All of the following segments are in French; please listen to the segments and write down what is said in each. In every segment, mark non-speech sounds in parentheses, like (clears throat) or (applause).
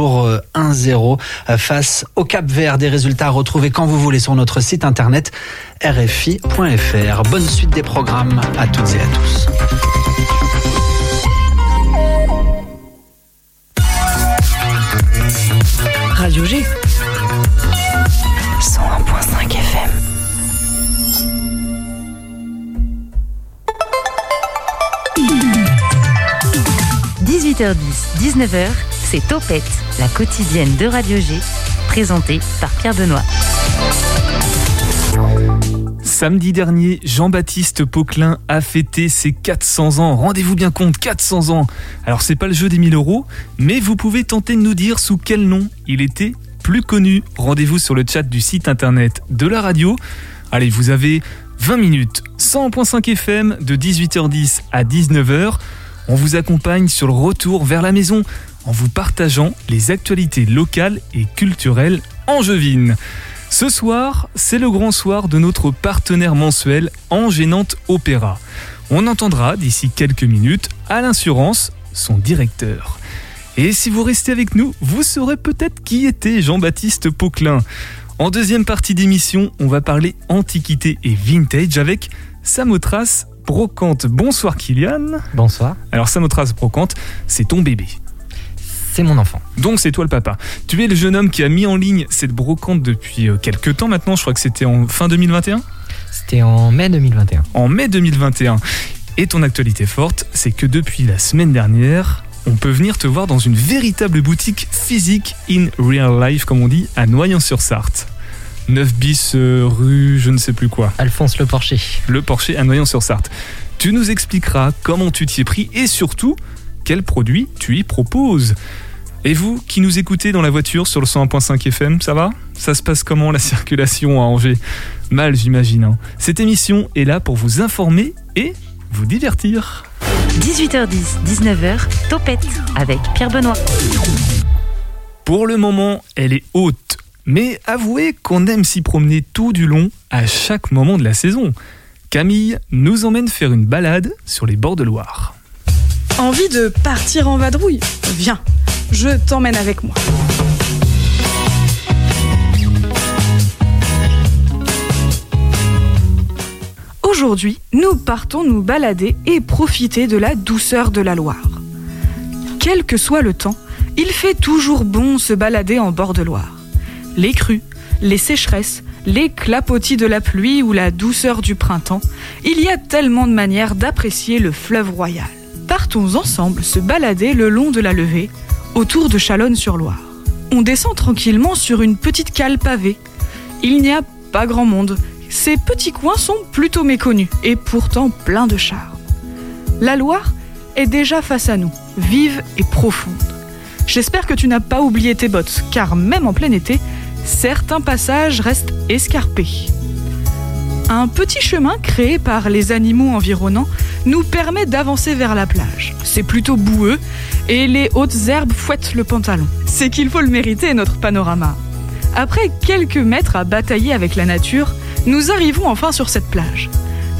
toujours 1-0 face au Cap Vert. Des résultats à retrouver quand vous voulez sur notre site internet rfi.fr. Bonne suite des programmes à toutes et à tous. Radio G. 101.5 FM. « 18h10, 19h, c'est Topette, la quotidienne de Radio G, présentée par Pierre Benoît. Samedi dernier, Jean-Baptiste Poquelin a fêté ses 400 ans. Rendez-vous bien compte, 400 ans. Alors c'est pas le jeu des 1000 euros, mais vous pouvez tenter de nous dire sous quel nom il était plus connu. Rendez-vous sur le chat du site internet de la radio. Allez, vous avez 20 minutes, 100.5 FM de 18h10 à 19h. On vous accompagne sur le retour vers la maison en vous partageant les actualités locales et culturelles angevines. Ce soir, c'est le grand soir de notre partenaire mensuel Angénante Opéra. On entendra d'ici quelques minutes Alain Surance, son directeur. Et si vous restez avec nous, vous saurez peut-être qui était Jean-Baptiste Poquelin. En deuxième partie d'émission, on va parler antiquité et vintage avec Samotras Brocante. Bonsoir Kylian. Bonsoir. Alors Samotras Brocante, c'est ton bébé. C'est mon enfant. Donc c'est toi le papa. Tu es le jeune homme qui a mis en ligne cette brocante depuis euh, quelques temps maintenant, je crois que c'était en fin 2021 C'était en mai 2021. En mai 2021. Et ton actualité forte, c'est que depuis la semaine dernière, on peut venir te voir dans une véritable boutique physique in real life, comme on dit, à Noyant-sur-Sarthe. 9 bis euh, rue je ne sais plus quoi. Alphonse Le Porcher. Le Porcher à Noyant-sur-Sarthe. Tu nous expliqueras comment tu t'y es pris et surtout quels produits tu y proposes. Et vous qui nous écoutez dans la voiture sur le 101.5 FM, ça va? Ça se passe comment la (laughs) circulation à Angers? Mal j'imagine. Hein. Cette émission est là pour vous informer et vous divertir. 18h10, 19h, Topette avec Pierre Benoît. Pour le moment, elle est haute. Mais avouez qu'on aime s'y promener tout du long, à chaque moment de la saison. Camille nous emmène faire une balade sur les bords de Loire. Envie de partir en vadrouille? Viens, je t'emmène avec moi. Aujourd'hui, nous partons nous balader et profiter de la douceur de la Loire. Quel que soit le temps, il fait toujours bon se balader en bord de Loire. Les crues, les sécheresses, les clapotis de la pluie ou la douceur du printemps, il y a tellement de manières d'apprécier le fleuve royal. Partons ensemble se balader le long de la levée, autour de Chalonne-sur-Loire. On descend tranquillement sur une petite cale pavée. Il n'y a pas grand monde, ces petits coins sont plutôt méconnus et pourtant pleins de charme. La Loire est déjà face à nous, vive et profonde. J'espère que tu n'as pas oublié tes bottes, car même en plein été, certains passages restent escarpés. Un petit chemin créé par les animaux environnants nous permet d'avancer vers la plage. C'est plutôt boueux et les hautes herbes fouettent le pantalon. C'est qu'il faut le mériter, notre panorama. Après quelques mètres à batailler avec la nature, nous arrivons enfin sur cette plage.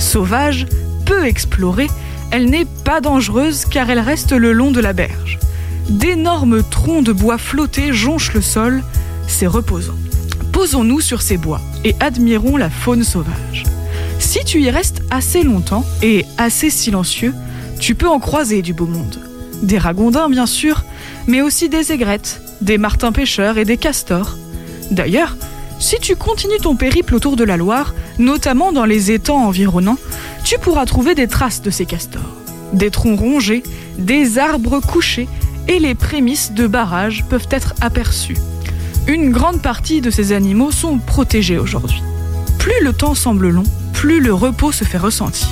Sauvage, peu explorée, elle n'est pas dangereuse car elle reste le long de la berge. D'énormes troncs de bois flottés jonchent le sol, c'est reposant. Posons-nous sur ces bois et admirons la faune sauvage. Si tu y restes assez longtemps et assez silencieux, tu peux en croiser du beau monde. Des ragondins bien sûr, mais aussi des aigrettes, des martins pêcheurs et des castors. D'ailleurs, si tu continues ton périple autour de la Loire, notamment dans les étangs environnants, tu pourras trouver des traces de ces castors. Des troncs rongés, des arbres couchés et les prémices de barrages peuvent être aperçus. Une grande partie de ces animaux sont protégés aujourd'hui. Plus le temps semble long, plus le repos se fait ressentir.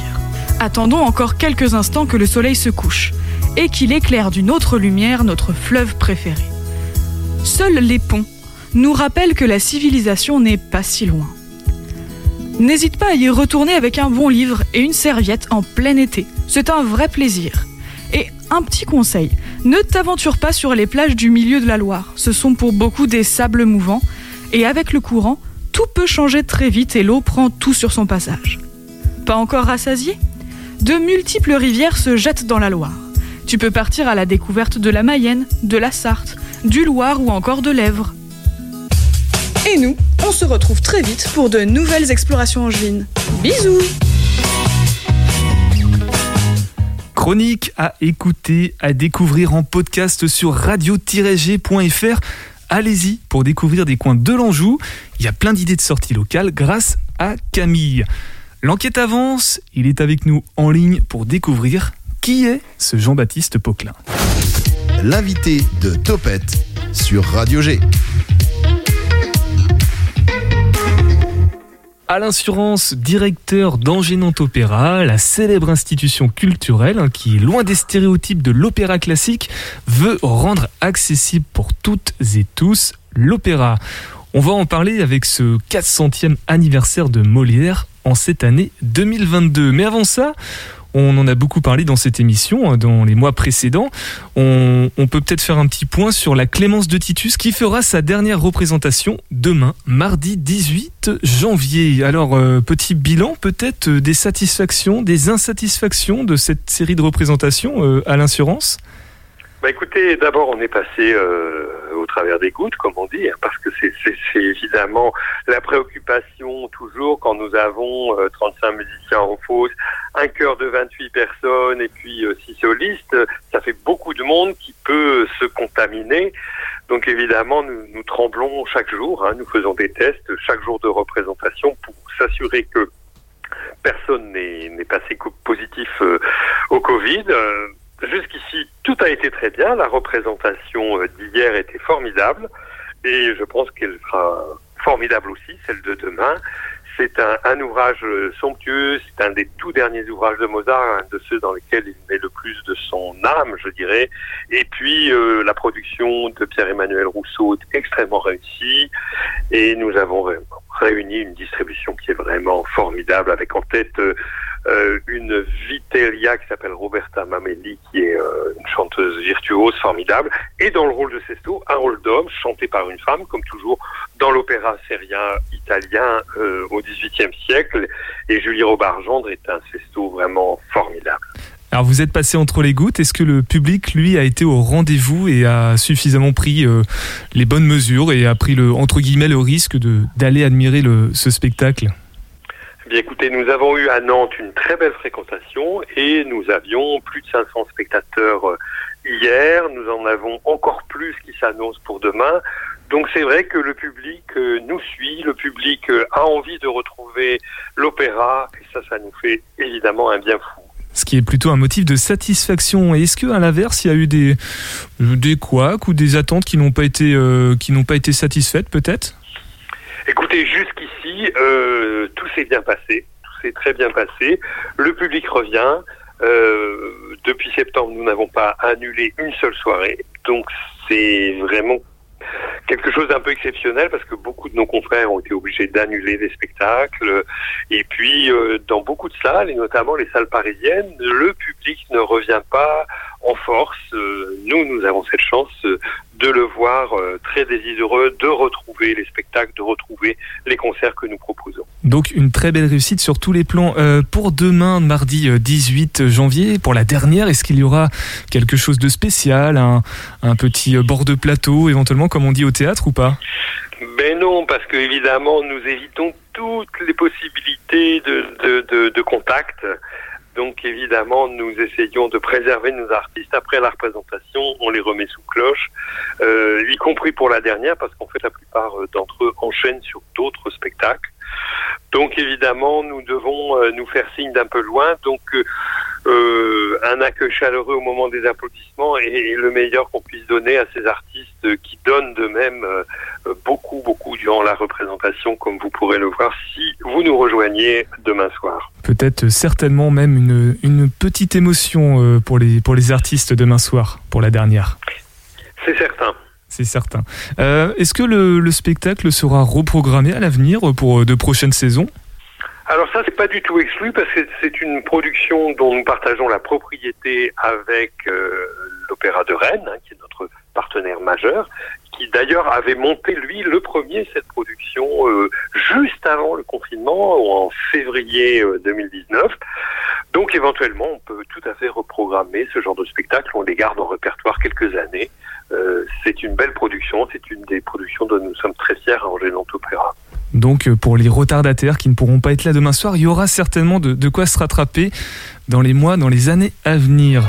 Attendons encore quelques instants que le soleil se couche et qu'il éclaire d'une autre lumière notre fleuve préféré. Seuls les ponts nous rappellent que la civilisation n'est pas si loin. N'hésite pas à y retourner avec un bon livre et une serviette en plein été. C'est un vrai plaisir. Un petit conseil, ne t'aventure pas sur les plages du milieu de la Loire. Ce sont pour beaucoup des sables mouvants et avec le courant, tout peut changer très vite et l'eau prend tout sur son passage. Pas encore rassasié? De multiples rivières se jettent dans la Loire. Tu peux partir à la découverte de la Mayenne, de la Sarthe, du Loir ou encore de l'Èvre. Et nous, on se retrouve très vite pour de nouvelles explorations angevines. Bisous Chronique à écouter, à découvrir en podcast sur radio-g.fr. Allez-y pour découvrir des coins de l'Anjou. Il y a plein d'idées de sorties locales grâce à Camille. L'enquête avance, il est avec nous en ligne pour découvrir qui est ce Jean-Baptiste Poquelin. L'invité de Topette sur Radio G. Alain Surance, directeur d'Angénante Opéra, la célèbre institution culturelle hein, qui, loin des stéréotypes de l'opéra classique, veut rendre accessible pour toutes et tous l'opéra. On va en parler avec ce 400e anniversaire de Molière en cette année 2022. Mais avant ça, on en a beaucoup parlé dans cette émission, hein, dans les mois précédents. On, peut peut-être faire un petit point sur la Clémence de Titus qui fera sa dernière représentation demain, mardi 18 janvier. Alors, euh, petit bilan peut-être euh, des satisfactions, des insatisfactions de cette série de représentations euh, à l'insurance bah écoutez, d'abord on est passé travers des gouttes, comme on dit, hein, parce que c'est évidemment la préoccupation toujours quand nous avons 35 musiciens en fosse, un chœur de 28 personnes et puis 6 solistes, ça fait beaucoup de monde qui peut se contaminer. Donc évidemment, nous, tremblons chaque jour, hein, nous faisons des tests chaque jour de représentation pour s'assurer que personne n'est passé positif au Covid. Jusqu'ici, tout a été très bien. La représentation euh, d'hier était formidable et je pense qu'elle sera formidable aussi, celle de demain. C'est un, ouvrage euh, somptueux, c'est un des tout derniers ouvrages de Mozart, un de ceux dans lesquels il met le plus de son âme, je dirais. Et puis euh, la production de Pierre-Emmanuel Rousseau est extrêmement réussie et nous avons réuni une distribution qui est vraiment formidable avec en tête euh, une Vitelia qui s'appelle Roberta Mameli, qui est euh, une chanteuse virtuose formidable, et dans le rôle de Sesto, un rôle d'homme chanté par une femme, comme toujours dans l'opéra sérien italien euh, au XVIIIe siècle. Et Julie Robert-Gendre est un Sesto vraiment formidable. Alors vous êtes passé entre les gouttes. Est-ce que le public, lui, a été au rendez-vous et a suffisamment pris les bonnes mesures et a pris le entre guillemets le risque d'aller admirer le, ce spectacle? Bien écoutez, nous avons eu à Nantes une très belle fréquentation et nous avions plus de 500 spectateurs euh, hier. Nous en avons encore plus qui s'annoncent pour demain. Donc c'est vrai que le public euh, nous suit, le public euh, a envie de retrouver l'opéra et ça, ça nous fait évidemment un bien fou. Ce qui est plutôt un motif de satisfaction. Est-ce que à l'inverse, il y a eu des des couacs ou des attentes qui n'ont pas été qui n'ont pas été satisfaites peut-être? Écoutez, jusqu'ici, euh, tout s'est bien passé, tout s'est très bien passé. Le public revient. Euh, depuis septembre, nous n'avons pas annulé une seule soirée, donc c'est vraiment quelque chose d'un peu exceptionnel parce que beaucoup de nos confrères ont été obligés d'annuler des spectacles. Et puis, euh, dans beaucoup de salles, et notamment les salles parisiennes, le public ne revient pas en force. Euh, nous, nous avons cette chance euh, de le voir très désireux de retrouver les spectacles, de retrouver les concerts que nous proposons. Donc une très belle réussite sur tous les plans. pour demain, mardi 18 janvier, pour la dernière, est-ce qu'il y aura quelque chose de spécial, un, un petit bord de plateau éventuellement, comme on dit au théâtre ou pas? Ben non, parce que évidemment, nous évitons toutes les possibilités de, de, de, contact. Donc évidemment, nous essayons de préserver nos artistes. Après la représentation, on les remet sous cloche, euh, y compris pour la dernière, parce qu'en fait, la plupart euh, d'entre eux enchaînent sur d'autres spectacles. Donc évidemment, nous devons euh, nous faire signe d'un peu loin. Donc euh, un accueil chaleureux au moment des applaudissements est, le meilleur qu'on puisse donner à ces artistes qui donnent de même euh, beaucoup, beaucoup durant la représentation, comme vous pourrez le voir si vous nous rejoignez demain soir. Peut-être certainement même une, une petite émotion euh, pour les, pour les artistes demain soir, pour la dernière. C'est certain. C'est certain. Est-ce que le, le, spectacle sera reprogrammé à l'avenir pour de prochaines saisons? Alors ça, c'est pas du tout exclu parce que c'est une production dont nous partageons la propriété avec euh, l'Opéra de Rennes, hein, qui est notre partenaire majeur, qui d'ailleurs avait monté lui le premier cette production euh, juste avant le confinement, en février 2019. Euh, Donc éventuellement, on peut tout à fait reprogrammer ce genre de spectacle. On les garde en répertoire quelques années. Euh, c'est une belle production. C'est une des productions dont nous sommes très fiers à Angers Nantes Opéra. Donc euh, pour les retardataires qui ne pourront pas être là demain soir, il y aura certainement de quoi se rattraper dans les mois, dans les années à venir.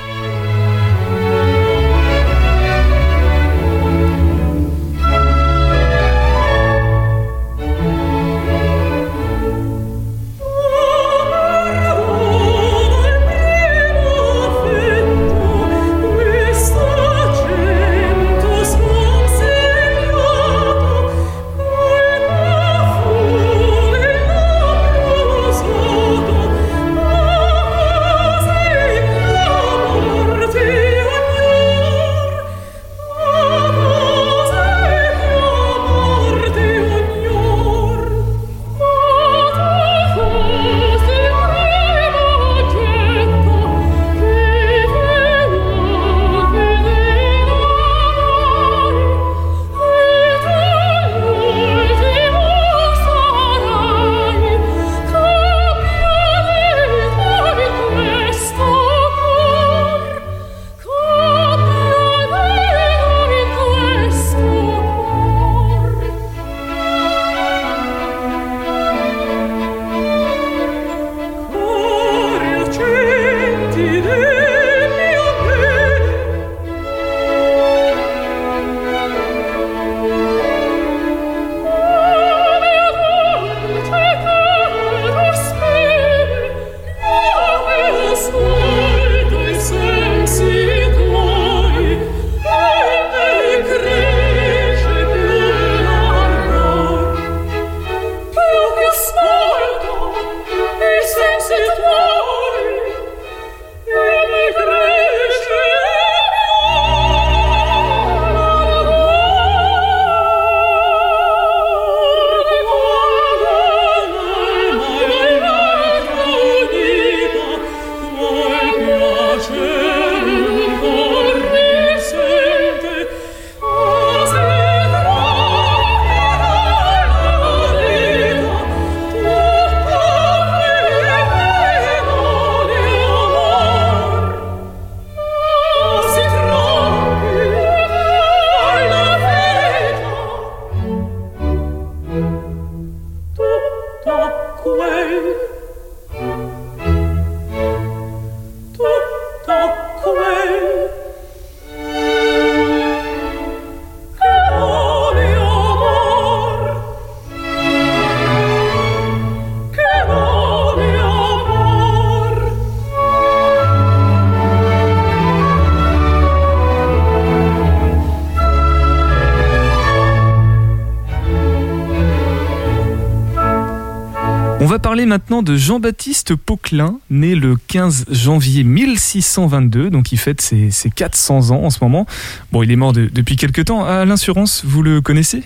Maintenant de Jean-Baptiste Pauquelin, né le 15 janvier 1622, donc il fête ses, 400 ans en ce moment. Bon, il est mort depuis quelques temps. À l'insurance, vous le connaissez?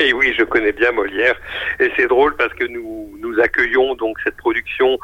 Eh oui, je connais bien Molière. Et c'est drôle parce que nous, nous accueillons donc cette production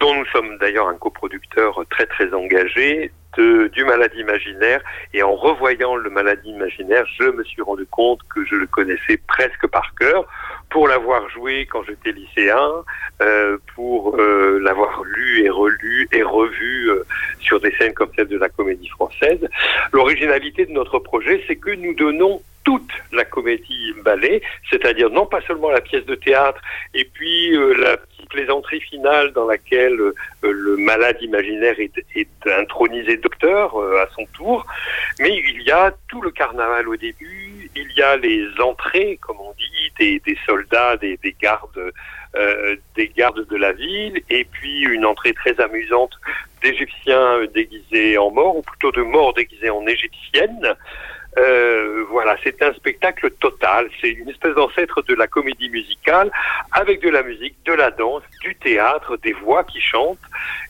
dont nous sommes d'ailleurs un coproducteur très très engagé, de, du Maladie imaginaire. Et en revoyant le Maladie imaginaire, je me suis rendu compte que je le connaissais presque par cœur pour l'avoir joué quand j'étais lycéen, euh, pour euh, l'avoir lu et relu et revu euh, sur des scènes comme celle de la comédie française. L'originalité de notre projet, c'est que nous donnons toute la comédie ballet, c'est-à-dire non pas seulement la pièce de théâtre et puis la petite plaisanterie finale dans laquelle le malade imaginaire est, intronisé docteur à son tour, mais il y a tout le carnaval au début, il y a les entrées, comme on dit, des, des soldats, des, des gardes. des gardes de la ville et puis une entrée très amusante d'Égyptiens déguisés en morts ou plutôt de morts déguisés en égyptiennes euh, voilà, c'est un spectacle total. C'est une espèce d'ancêtre de la comédie musicale avec de la musique, de la danse, du théâtre, des voix qui chantent.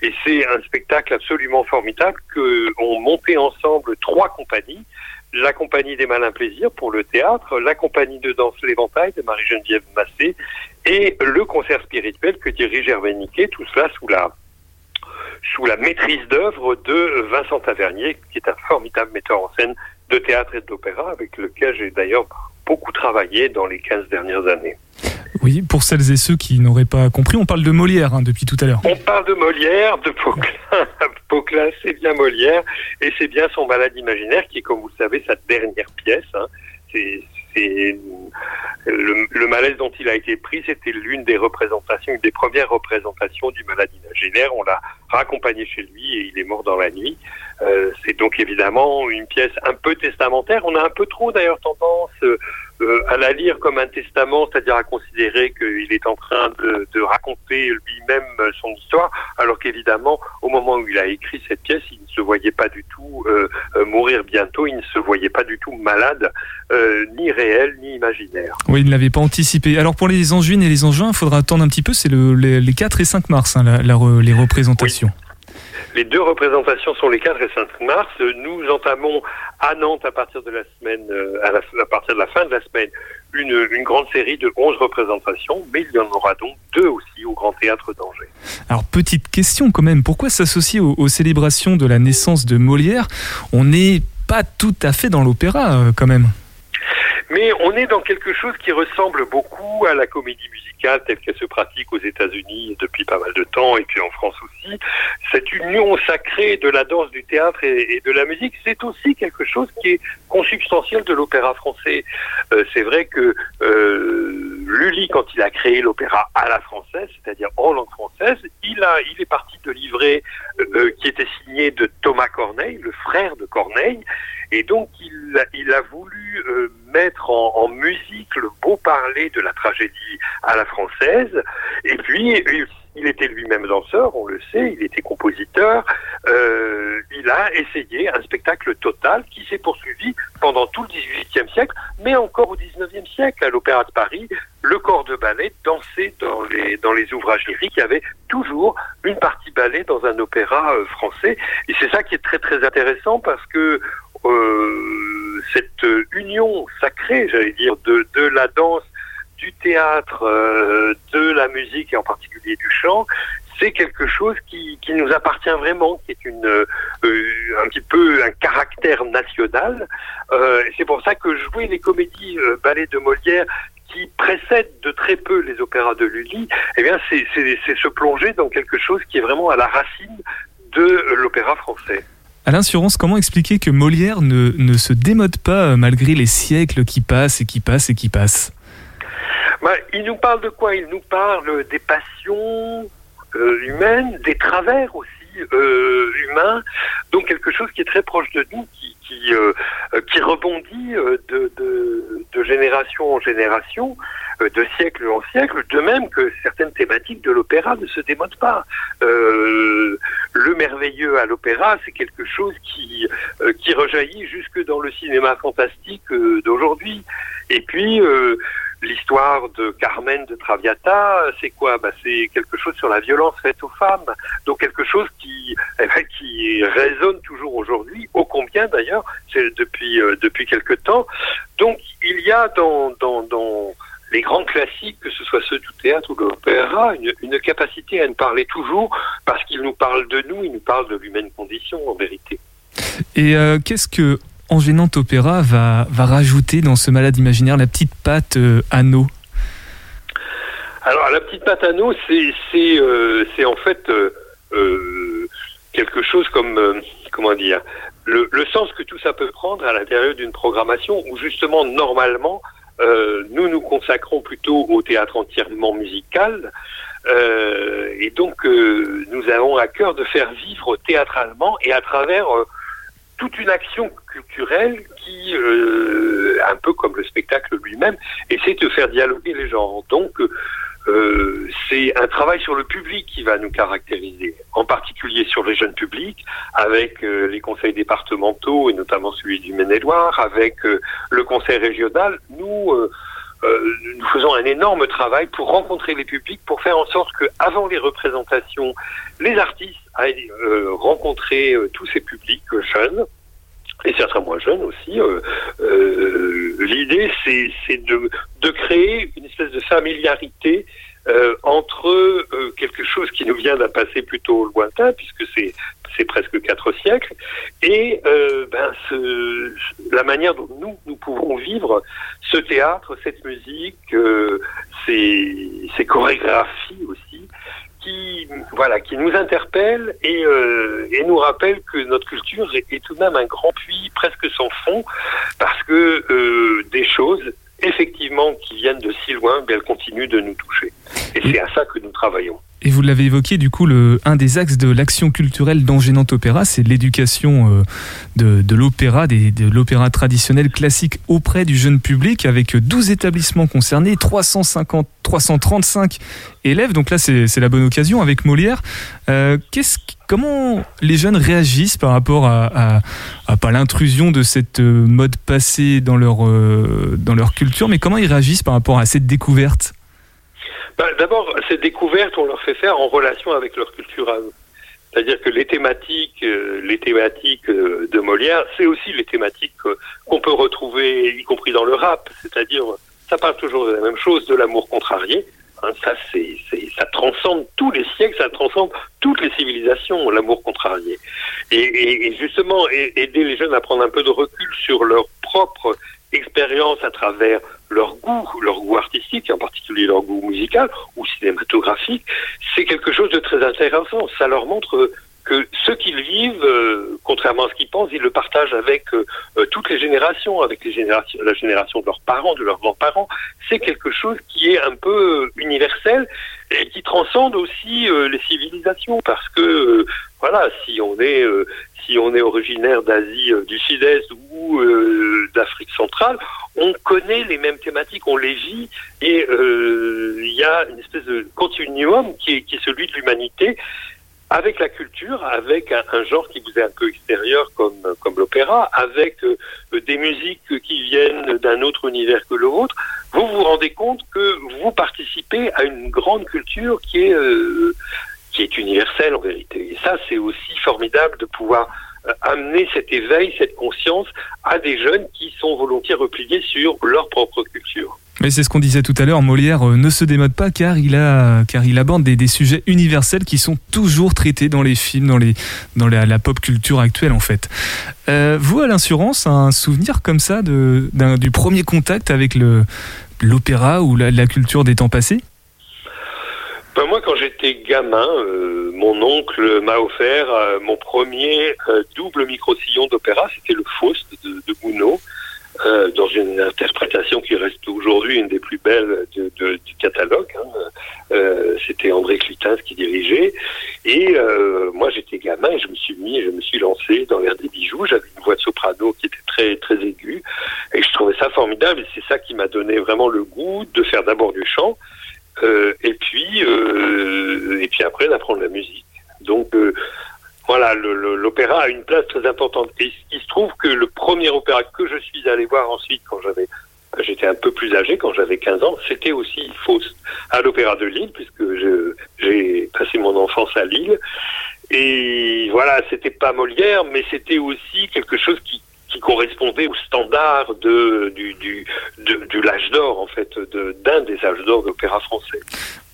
Et c'est un spectacle absolument formidable que ont monté ensemble trois compagnies. La compagnie des Malins Plaisirs pour le théâtre, la compagnie de danse L'Éventail de Marie-Geneviève Massé et le concert spirituel que dirige Hervé Niquet, tout cela sous la sous la maîtrise d'œuvre de Vincent Tavernier, qui est un formidable metteur en scène de théâtre et d'opéra avec lequel j'ai d'ailleurs beaucoup travaillé dans les 15 dernières années. Oui, pour celles et ceux qui n'auraient pas compris, on parle de Molière hein, depuis tout à l'heure. On parle de Molière, de Poquelin. (laughs) Poquelin, c'est bien Molière, et c'est bien son malade imaginaire qui est, comme vous le savez, sa dernière pièce. Hein. C'est le, le, malaise dont il a été pris, c'était l'une des représentations, une des premières représentations du malade imaginaire. On l'a raccompagné chez lui et il est mort dans la nuit. Euh, c'est donc évidemment une pièce un peu testamentaire. On a un peu trop d'ailleurs tendance euh, à la lire comme un testament, c'est-à-dire à considérer qu'il est en train de, de raconter lui-même son histoire, alors qu'évidemment, au moment où il a écrit cette pièce, il ne se voyait pas du tout euh, euh mourir bientôt, il ne se voyait pas du tout malade, euh, ni réel, ni imaginaire. Oui, il ne l'avait pas anticipé. Alors pour les Angevines et les Angevins, il faudra attendre un petit peu, c'est le, les, les, 4 et 5 mars, hein, la, la, les représentations. Oui. Les deux représentations sont les 4 et 5 mars. Nous entamons à Nantes à partir de la semaine, euh, à, partir de la fin de la semaine, une, grande série de 11 représentations, mais il y en aura donc deux aussi au Grand Théâtre d'Angers. Alors petite question quand même, pourquoi s'associer aux, aux, célébrations de la naissance de Molière? On n'est pas tout à fait dans l'opéra euh, quand même. Mais on est dans quelque chose qui ressemble beaucoup à la comédie musicale telle qu'elle se pratique aux États-Unis depuis pas mal de temps et puis en France aussi. Cette union sacrée de la danse, du théâtre et, de la musique, c'est aussi quelque chose qui est consubstantiel de l'opéra français. Euh, c'est vrai que euh, Lully, quand il a créé l'opéra à la française, c'est-à-dire en langue française, il a, il est parti de livret euh, qui était signé de Thomas Corneille, le frère de Corneille, et donc il, il a voulu euh, mettre en, musique le beau parler de la tragédie à la française. Et puis il était lui-même danseur, on le sait, il était compositeur. Euh, il a essayé un spectacle total qui s'est poursuivi pendant tout le XVIIIe siècle, mais encore au XIXe siècle à l'Opéra de Paris. Le corps de ballet dansait dans les dans les ouvrages lyriques. Il y avait toujours une partie ballet dans un opéra euh, français, et c'est ça qui est très très intéressant parce que euh, cette union sacrée, j'allais dire, de, de la danse, du théâtre, euh, de la musique et en particulier du chant, c'est quelque chose qui, qui, nous appartient vraiment, qui est une, euh, un petit peu un caractère national. Euh, c'est pour ça que jouer les comédies euh, ballets de Molière qui précèdent de très peu les opéras de Lully, eh bien c'est se plonger dans quelque chose qui est vraiment à la racine de l'opéra français. Alain Surance, comment expliquer que Molière ne, ne, se démode pas malgré les siècles qui passent et qui passent et qui passent? Bah, Il nous parle de quoi? Il nous parle des passions euh, humaines, des travers aussi euh, humains, donc quelque chose qui est très proche de nous, qui, euh, qui rebondit de, de, génération en génération, de siècle en siècle, de même que certaines thématiques de l'opéra ne se démodent pas. Euh, le merveilleux à l'opéra, c'est quelque chose qui, euh, qui rejaillit jusque dans le cinéma fantastique euh, d'aujourd'hui. Et puis, l'histoire de Carmen de Traviata, c'est quoi? Bah, C'est quelque chose sur la violence faite aux femmes. Donc quelque chose qui, eh ben, qui résonne toujours aujourd'hui, ô combien d'ailleurs, c'est depuis, euh, depuis quelque temps. Donc il y a dans, dans, dans les grands classiques, que ce soit ceux du théâtre ou de l'opéra, une, capacité à nous parler toujours, parce qu'ils nous parlent de nous, ils nous parlent de l'humaine condition en vérité. Et euh, qu'est-ce que Engénante Opéra va, va rajouter dans ce malade imaginaire la petite patte euh, anneau Alors la petite patte anneau, c'est euh, en fait euh, quelque chose comme, comment dire, le, le, sens que tout ça peut prendre à l'intérieur d'une programmation où justement normalement nous nous consacrons plutôt au théâtre entièrement musical. Et donc, nous avons à cœur de faire vivre théâtralement et à travers toute une action culturelle qui, un peu comme le spectacle lui-même, essaie de faire dialoguer les gens. Donc, euh, c'est un travail sur le public qui va nous caractériser, en particulier sur les jeunes publics, avec euh, les conseils départementaux et notamment celui du Maine-et-Loire, avec euh, le conseil régional. Nous, nous faisons un énorme travail pour rencontrer les publics, pour faire en sorte que, avant les représentations, les artistes aillent rencontrer tous ces publics jeunes et certains moins jeunes aussi. Euh, euh, L'idée, c'est de, de créer une espèce de familiarité euh, entre euh, quelque chose qui nous vient d'un passé plutôt lointain, puisque c'est c'est presque quatre siècles, et euh, ben, ce, la manière dont nous nous pouvons vivre ce théâtre, cette musique, euh, ces, ces chorégraphies aussi, qui voilà, qui nous interpellent et, euh, nous rappellent que notre culture est, tout de même un grand puits presque sans fond, parce que euh, des choses effectivement qui viennent de si loin, elles continuent de nous toucher. Et c'est à ça que nous travaillons. Et vous l'avez évoqué, du coup, le, un des axes de l'action culturelle d'Angénant Opéra, c'est l'éducation euh, de, de l'opéra, de l'opéra traditionnel classique auprès du jeune public, avec 12 établissements concernés, 350, 335 élèves. Donc là, c'est la bonne occasion avec Molière. Euh, comment les jeunes réagissent par rapport à, pas l'intrusion de cette euh, mode passée dans leur, dans leur culture, mais comment ils réagissent par rapport à cette découverte? Ben, D'abord, cette découverte, on leur fait faire en relation avec leur culture à eux. C'est-à-dire que les thématiques, euh, les thématiques euh, de Molière, c'est aussi les thématiques euh, qu'on peut retrouver, y compris dans le rap. C'est-à-dire, ça parle toujours de la même chose, de l'amour contrarié. Hein, ça, ça transcende tous les siècles, ça transcende toutes les civilisations, l'amour contrarié. Et, justement, aider les jeunes à prendre un peu de recul sur leur propre expérience à travers leur goût, leur goût artistique, et en particulier leur goût musical ou cinématographique, c'est quelque chose de très intéressant. Ça leur montre que ce qu'ils vivent, euh, contrairement à ce qu'ils pensent, ils le partagent avec euh, euh, toutes les générations, avec la génération de leurs parents, de leurs grands-parents. C'est quelque chose qui est un peu universel et qui transcende aussi les civilisations, parce que voilà, si on est on est originaire d'Asie euh, du Sud-Est ou euh, d'Afrique centrale, on connaît les mêmes thématiques, on les vit, et euh, il y a une espèce de continuum qui est, celui de l'humanité avec la culture, avec un, genre qui vous est un peu extérieur comme, l'opéra, avec des musiques qui viennent d'un autre univers que le vôtre, vous vous rendez compte que vous participez à une grande culture qui est, qui est universelle en vérité. Et ça, c'est aussi formidable de pouvoir euh, amener cet éveil, cette conscience à des jeunes qui sont volontiers repliés sur leur propre culture. Mais c'est ce qu'on disait tout à l'heure, Molière euh, ne se démode pas car il, aborde des, sujets universels qui sont toujours traités dans les films, dans, la, pop culture actuelle en fait. Euh, vous, à l'insurance, un souvenir comme ça du premier contact avec l'opéra ou la culture des temps passés? Ben, moi, quand j'étais gamin, euh, mon oncle m'a offert euh, mon premier euh, double micro-sillon d'opéra. C'était le Faust de, de Gounod, dans une interprétation qui reste aujourd'hui une des plus belles du catalogue. hein. C'était André Clutins qui dirigeait. Et moi, j'étais gamin et je me suis mis, je me suis lancé dans l'air des bijoux. J'avais une voix de soprano qui était très très aiguë et je trouvais ça formidable. Et c'est ça qui m'a donné vraiment le goût de faire d'abord du chant. Euh, et puis euh, et puis après d'apprendre la musique. Donc euh, voilà, l'opéra a une place très importante. Et il se trouve que le premier opéra que je suis allé voir ensuite, quand j'avais j'étais un peu plus âgé, quand j'avais 15 ans, c'était aussi Faust à l'opéra de Lille, puisque j'ai passé mon enfance à Lille. Et voilà, c'était pas Molière, mais c'était aussi quelque chose qui qui correspondait au standard de, du, du, de, l'âge d'or, en fait, de- d'un des âges d'or d'opéra français.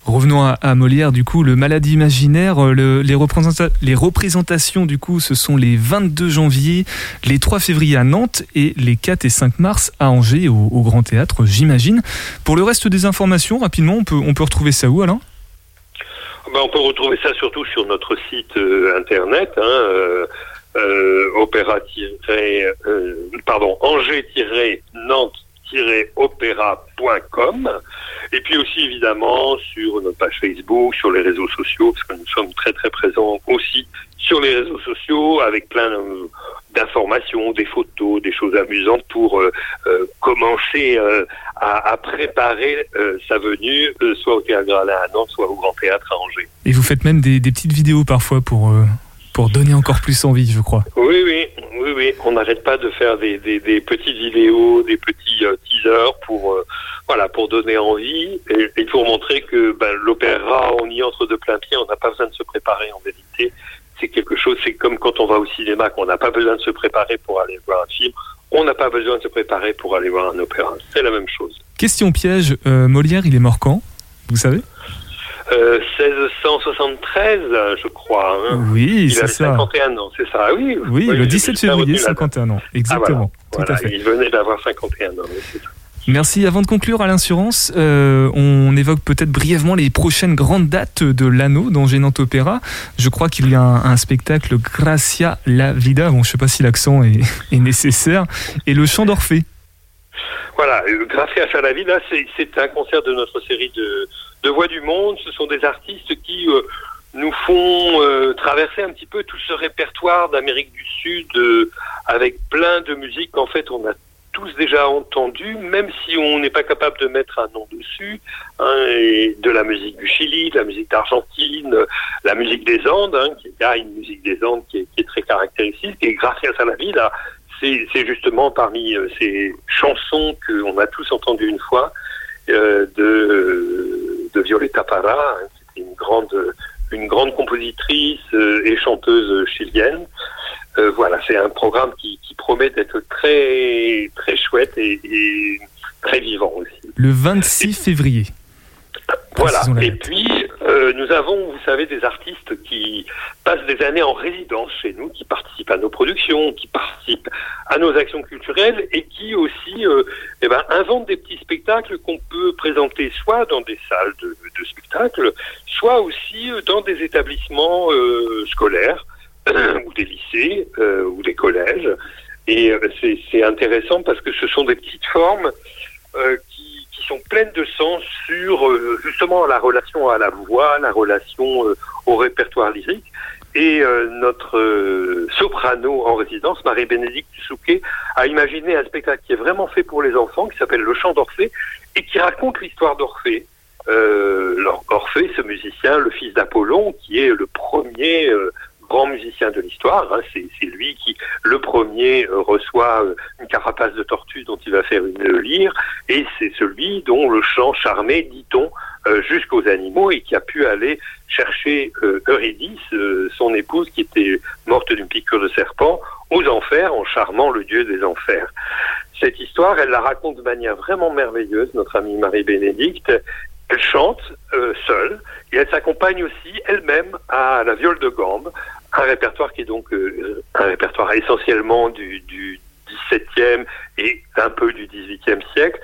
Revenons à, à Molière, du coup, le Maladie imaginaire, euh, le- les, représenta- les représentations, du coup, ce sont les 22 janvier, les 3 février à Nantes et les 4 et 5 mars à Angers, au, au Grand Théâtre, j'imagine. Pour le reste des informations, rapidement, on peut, on peut retrouver ça où, Alain? Ben, on peut retrouver ça surtout sur notre site euh, internet, hein, euh, euh, opéra euh, pardon, angers-nantes-opéra.com et puis aussi évidemment sur notre page Facebook, sur les réseaux sociaux, parce que nous sommes très très présents aussi sur les réseaux sociaux avec plein d'informations, des photos, des choses amusantes pour euh, euh, commencer euh, à, à préparer euh, sa venue, euh, soit au Théâtre à Nantes, soit au Grand Théâtre à Angers. Et vous faites même des, des petites vidéos parfois pour, pour donner encore plus envie, je crois. Oui, oui, oui, oui. On n'arrête pas de faire des, des, des petites vidéos, des petits euh, teasers pour, euh, voilà, pour donner envie et, et pour montrer que ben, l'opéra, on y entre de plein pied, on n'a pas besoin de se préparer en vérité. C'est quelque chose, c'est comme quand on va au cinéma, qu'on n'a pas besoin de se préparer pour aller voir un film. On n'a pas besoin de se préparer pour aller voir un opéra. C'est la même chose. Question piège, euh, Molière, il est mort quand? Vous savez? Euh, 1673, je crois. hein. Oui, c'est ça. 51 ans, c'est ça, oui. Oui, Oui, le j'ai 17 juste pas février, retenu la date. 51 ans. Ah, Exactement. voilà. Tout à Voilà, fait. Il venait d'avoir 51 ans. oui, c'est ça. Merci. Avant de conclure à l'insurance, euh, on évoque peut-être brièvement les prochaines grandes dates de l'anneau dans Gênant Opéra. Je crois qu'il y a un, un spectacle Gracia la Vida. Bon, je sais pas si l'accent est, (laughs) est nécessaire. Et le chant d'Orphée. Voilà, euh, Gracias à la Vida, c'est un concert de notre série de, de Voix du Monde. Ce sont des artistes qui euh, nous font euh, traverser un petit peu tout ce répertoire d'Amérique du Sud euh, avec plein de musiques qu'en fait on a tous déjà entendu, même si on n'est pas capable de mettre un nom dessus, hein, de la musique du Chili, de la musique d'Argentine, euh, la musique des Andes, hein, qui y a une musique des Andes qui est, est très caractéristique, et Gracias à la Vida, c'est justement parmi ces chansons qu'on a tous entendues une fois de, de Violeta Parra, hein, une grande, une grande compositrice euh, et chanteuse chilienne. Euh, voilà, c'est un programme qui, qui promet d'être très, très chouette et, et très vivant aussi. Le 26 février. Voilà. Et puis, euh, nous avons, vous savez, des artistes qui passent des années en résidence chez nous, qui participent à nos productions, qui participent à nos actions culturelles et qui aussi euh, eh ben, inventent des petits spectacles qu'on peut présenter soit dans des salles de, de spectacle, soit aussi euh, dans des établissements euh, scolaires (clears throat) ou des lycées euh, ou des collèges. Et c'est intéressant parce que ce sont des petites formes qui, sont pleines de sens sur euh, justement la relation à la voix, la relation euh, au répertoire lyrique. Et euh, notre soprano en résidence, Marie-Bénédicte Souquet, a imaginé un spectacle qui est vraiment fait pour les enfants, qui s'appelle Le Chant d'Orphée, et qui raconte l'histoire d'Orphée. Orphée, ce musicien, le fils d'Apollon, qui est le premier grand musicien de l'histoire. hein. c'est lui qui, le premier, euh, reçoit euh, une carapace de tortue dont il va faire une lyre, et c'est celui dont le chant charmé, dit-on, euh, jusqu'aux animaux, et qui a pu aller chercher euh, Eurydice, euh, son épouse, qui était morte d'une piqûre de serpent, aux enfers en charmant le dieu des enfers. Cette histoire, elle la raconte de manière vraiment merveilleuse, notre amie Marie-Bénédicte. Elle chante euh, seule et elle s'accompagne aussi elle-même à la viole de gambe, un répertoire qui est donc euh, un répertoire essentiellement du, du 17e et un peu du 18e siècle.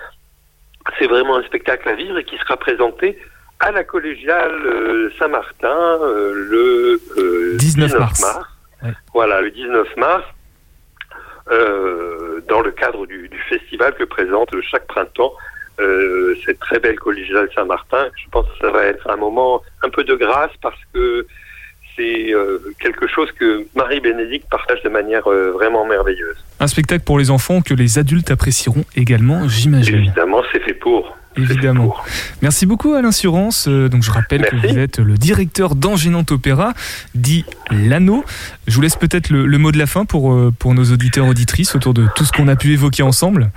C'est vraiment un spectacle à vivre et qui sera présenté à la collégiale euh, Saint-Martin euh, le euh, 19 mars. Ouais. Voilà, le 19 mars, euh, dans le cadre du, du festival que présente chaque printemps euh, cette très belle collégiale Saint-Martin. Je pense que ça va être un moment un peu de grâce parce que c'est euh, quelque chose que Marie-Bénédicte partage de manière euh, vraiment merveilleuse. Un spectacle pour les enfants que les adultes apprécieront également, j'imagine. Évidemment, c'est fait pour. Évidemment. Merci beaucoup à l'Insurance. Euh, donc je rappelle que vous êtes le directeur d'Angénante Opéra, dit l'anneau. Je vous laisse peut-être le, le mot de la fin pour, pour nos auditeurs auditrices autour de tout ce qu'on a pu évoquer ensemble.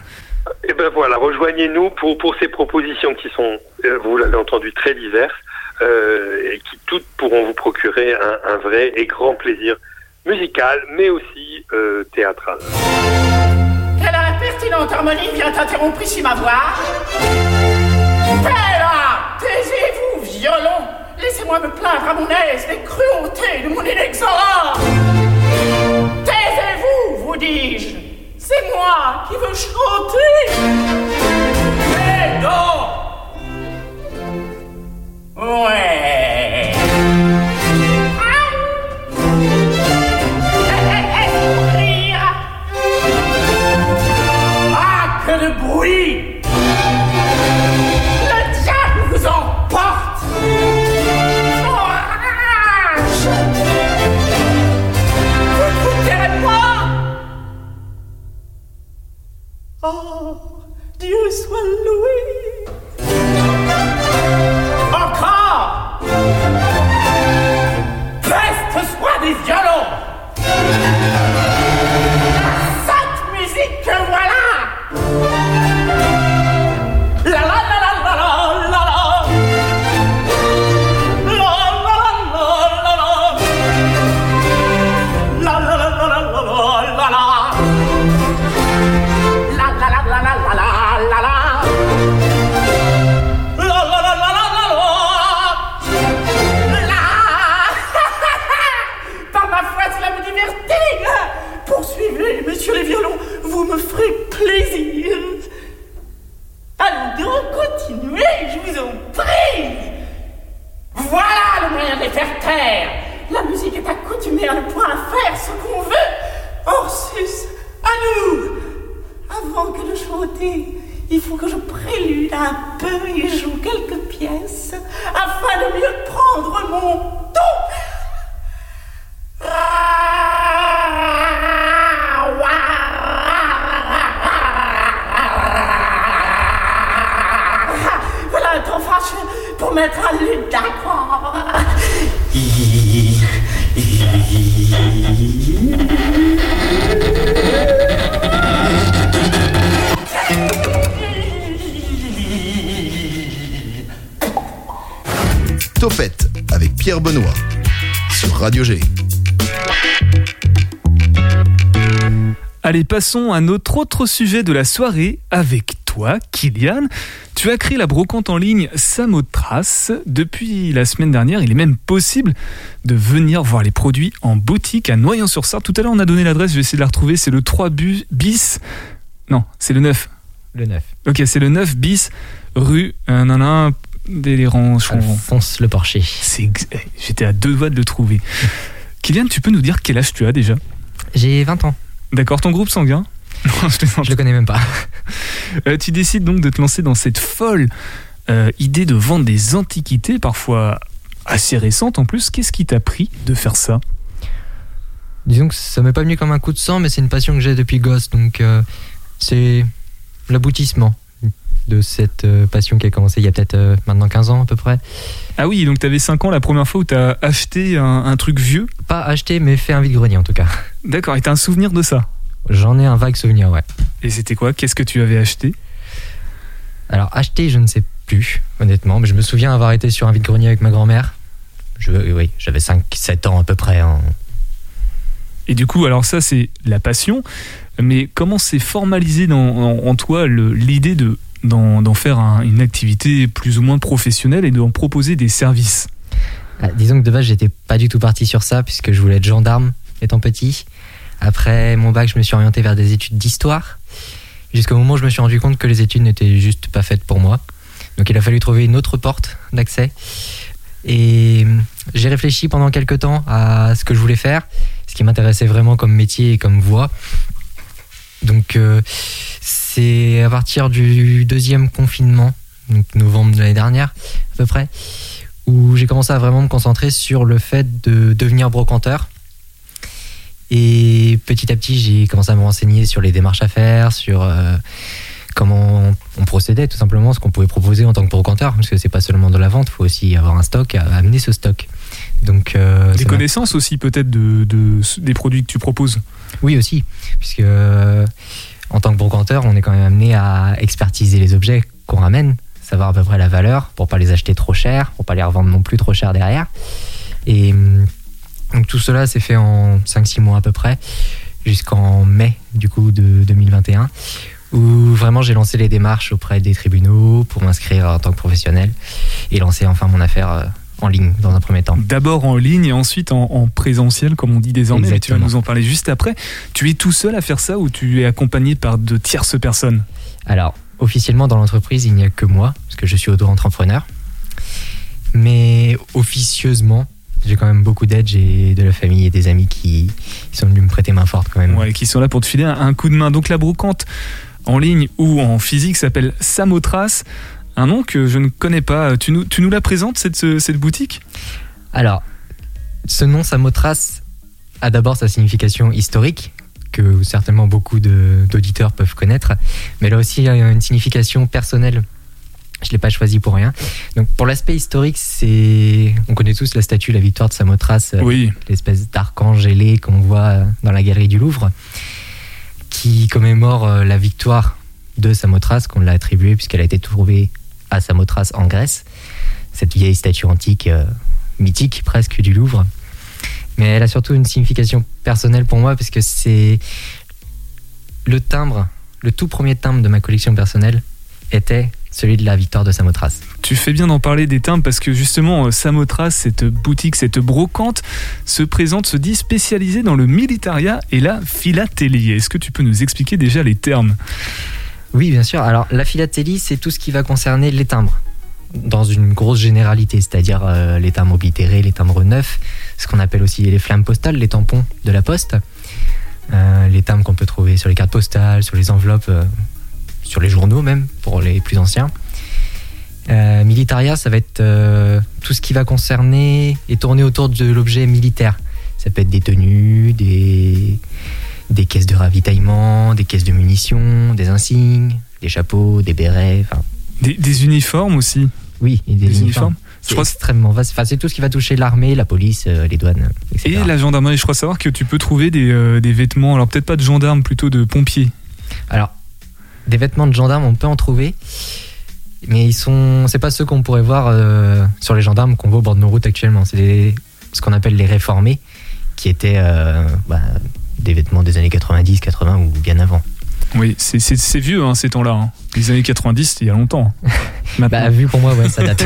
Et ben voilà, rejoignez-nous pour, pour ces propositions qui sont, vous l'avez entendu, très diverses euh, et qui toutes pourront vous procurer un, vrai et grand plaisir musical, mais aussi euh, théâtral. Quelle impertinente harmonie vient interrompre ici ma voix? Taisez-vous, violon! Laissez-moi me plaindre à mon aise des cruautés de mon inexorable Taisez-vous, vous dis-je! C'est moi qui veux chanter! Mais non Ouais Ah, que de bruit Le diable vous emporte Orage Vous vous tairez pas Oh, Dieu soit vous with Jano. Passons à notre autre sujet de la soirée avec toi, Kylian. Tu as créé la brocante en ligne Samotrace. Depuis la semaine dernière, il est même possible de venir voir les produits en boutique à Noyant-sur-Sarthe. Tout à l'heure, on a donné l'adresse, je vais essayer de la retrouver. C'est le 3 bu- bis. Non, c'est le 9. Le 9. Ok, c'est le 9 bis rue euh, nanana, Délirant. Alphonse Le Porcher. Eh, J'étais à deux doigts de le trouver. Kylian, tu peux nous dire quel âge tu as déjà? J'ai 20 ans. D'accord, ton groupe sanguin (laughs) Non, je. Je le connais même pas. Euh, tu décides donc de te lancer dans cette folle euh, idée de vendre des antiquités, parfois assez récentes en plus. Qu'est-ce qui t'a pris de faire ça? Disons que ça m'est pas venu comme un coup de sang, mais c'est une passion que j'ai depuis gosse. Donc euh, c'est l'aboutissement de cette euh, passion qui a commencé il y a peut-être euh, maintenant 15 ans à peu près. Ah oui, donc t'avais 5 ans la première fois où t'as acheté un, un truc vieux? Pas acheté, mais fait un vide-grenier en tout cas. D'accord, et t'as un souvenir de ça? J'en ai un vague souvenir, ouais. Et c'était quoi? Qu'est-ce que tu avais acheté? Alors acheter, je ne sais plus, honnêtement, mais je me souviens avoir été sur un vide-grenier avec ma grand-mère. Je, oui, j'avais 5-7 ans à peu près. hein. Et du coup, alors ça c'est la passion, mais comment s'est formalisé dans, en, toi l'idée de d'en faire un- une activité plus ou moins professionnelle et d'en proposer des services Ah, disons que de base, j'étais pas du tout parti sur ça, puisque je voulais être gendarme étant petit. Après mon bac, je me suis orienté vers des études d'histoire, jusqu'au moment où je me suis rendu compte que les études n'étaient juste pas faites pour moi. Donc il a fallu trouver une autre porte d'accès. Et hum, j'ai réfléchi pendant quelques temps à ce que je voulais faire, ce qui m'intéressait vraiment comme métier et comme voie. Donc euh, c'est à partir du deuxième confinement, donc novembre de l'année dernière à peu près, où j'ai commencé à vraiment me concentrer sur le fait de devenir brocanteur. Et petit à petit, j'ai commencé à me renseigner sur les démarches à faire, sur euh, comment on procédait, tout simplement, ce qu'on pouvait proposer en tant que brocanteur, parce que c'est pas seulement de la vente, il faut aussi avoir un stock, amener ce stock. Donc, euh, Des connaissances aussi peut-être de, de- des produits que tu proposes? Oui aussi, puisque euh, en tant que brocanteur, on est quand même amené à expertiser les objets qu'on ramène, savoir à peu près la valeur pour pas les acheter trop cher, pour pas les revendre non plus trop cher derrière. Et hum, donc tout cela s'est fait en 5-6 mois à peu près, jusqu'en mai du coup de 2021, où vraiment j'ai lancé les démarches auprès des tribunaux pour m'inscrire en tant que professionnel et lancer enfin mon affaire euh, en ligne dans un premier temps. D'abord en ligne et ensuite en, en présentiel, comme on dit désormais. mais Tu vas Exactement. nous en parler juste après. Tu es tout seul à faire ça ou tu es accompagné par de tierces personnes? Alors, officiellement dans l'entreprise, il n'y a que moi, parce que je suis auto-entrepreneur. Mais officieusement, j'ai quand même beaucoup d'aide. J'ai de la famille et des amis qui, qui sont venus me prêter main forte quand même. ouais, qui sont là pour te filer un, un coup de main. Donc la brocante en ligne ou en physique s'appelle Samotrace. Un nom que je ne connais pas. Tu nous, tu nous la présentes, cette, ce- cette boutique? Alors, ce nom Samothrace a d'abord sa signification historique, que certainement beaucoup d'auditeurs peuvent connaître, mais là aussi il y a une signification personnelle. Je ne l'ai pas choisi pour rien. Donc pour l'aspect historique, c'est, on connaît tous la statue, la victoire de Samothrace, euh, Oui. l'espèce d'archange ailé qu'on voit dans la galerie du Louvre, qui commémore euh, la victoire de Samothrace, qu'on l'a attribuée puisqu'elle a été trouvée à Samothrace en Grèce, cette vieille statue antique euh, mythique presque du Louvre. Mais elle a surtout une signification personnelle pour moi parce que c'est le timbre, le tout premier timbre de ma collection personnelle était celui de la victoire de Samothrace. Tu fais bien d'en parler des timbres parce que justement, euh, Samothrace, cette boutique, cette brocante, se présente, se dit spécialisée dans le militaria et la philatélie. Est-ce que tu peux nous expliquer déjà les termes? Oui, bien sûr. Alors, la philatélie, c'est tout ce qui va concerner les timbres. dans une grosse généralité, c'est-à-dire euh, les timbres oblitérés, les timbres neufs, ce qu'on appelle aussi les flammes postales, les tampons de la poste, euh, les timbres qu'on peut trouver sur les cartes postales, sur les enveloppes, euh, sur les journaux même, pour les plus anciens. Militaria, ça va être tout ce qui va concerner et tourner autour de l'objet militaire. Ça peut être des tenues, des, des caisses de ravitaillement, des caisses de munitions, des insignes, des chapeaux, des bérets, Des, des uniformes aussi. oui, et des, Des uniformes. C'est extrêmement vaste. Enfin, c'est tout ce qui va toucher l'armée, la police, euh, les douanes, etc. Et la gendarmerie, je crois savoir que tu peux trouver des, euh, des vêtements, alors peut-être pas de gendarmes, plutôt de pompiers. Alors, des vêtements de gendarmes, on peut en trouver, mais ils sont, c'est pas ceux qu'on pourrait voir euh, sur les gendarmes qu'on voit au bord de nos routes actuellement. C'est ce qu'on appelle les réformés, qui étaient bah, des vêtements des années 90, 80 ou bien avant. Oui, c'est- vieux hein, ces temps-là. hein. Les années 90, c'était il y a longtemps. (laughs) Bah, vu pour moi, ouais, ça date.